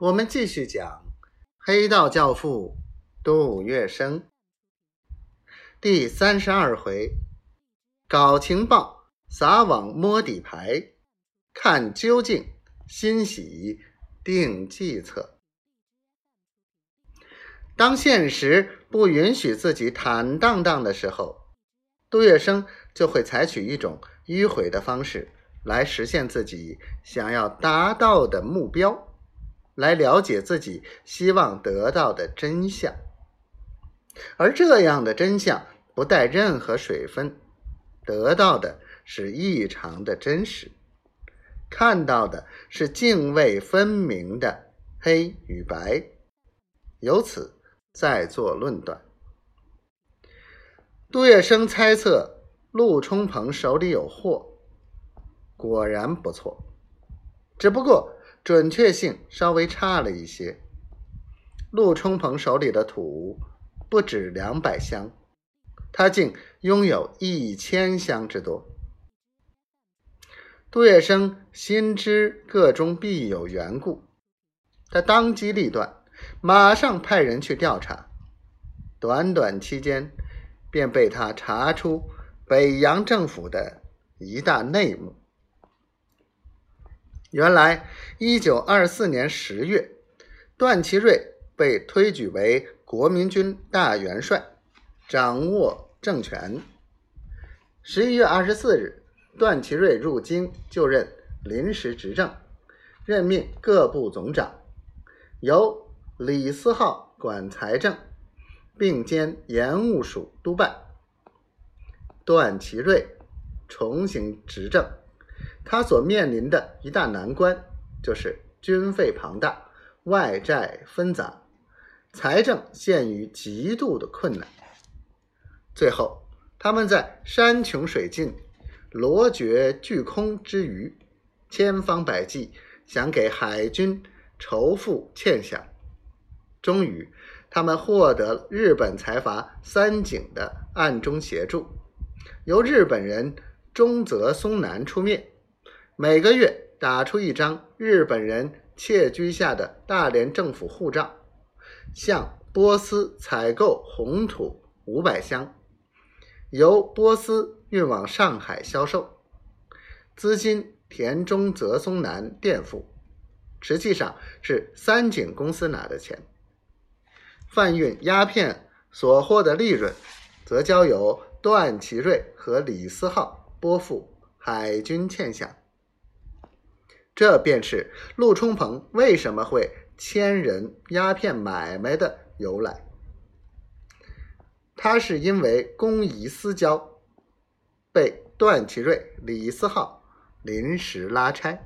我们继续讲黑道教父杜月笙第三十二回：搞情报，撒网摸底牌，看究竟，欣喜定计策。当现实不允许自己坦荡荡的时候，杜月笙就会采取一种迂回的方式。来实现自己想要达到的目标，来了解自己希望得到的真相，而这样的真相不带任何水分，得到的是异常的真实，看到的是泾渭分明的黑与白，由此再做论断。杜月笙猜测陆冲鹏手里有货。果然不错，只不过准确性稍微差了一些。陆冲鹏手里的土不止两百箱，他竟拥有一千箱之多。杜月笙心知个中必有缘故，他当机立断，马上派人去调查。短短期间，便被他查出北洋政府的一大内幕。原来，一九二四年十月，段祺瑞被推举为国民军大元帅，掌握政权。十一月二十四日，段祺瑞入京就任临时执政，任命各部总长，由李思浩管财政，并兼盐务署督办。段祺瑞重新执政。他所面临的一大难关，就是军费庞大、外债纷杂、财政陷于极度的困难。最后，他们在山穷水尽、罗绝巨空之余，千方百计想给海军筹付欠饷。终于，他们获得日本财阀三井的暗中协助，由日本人中泽松南出面。每个月打出一张日本人窃居下的大连政府护照，向波斯采购红土五百箱，由波斯运往上海销售，资金田中泽松南垫付，实际上是三井公司拿的钱。贩运鸦片所获的利润，则交由段祺瑞和李思浩拨付海军欠饷。这便是陆冲鹏为什么会牵人鸦片买卖的由来。他是因为公疑私交，被段祺瑞、李思浩临时拉差。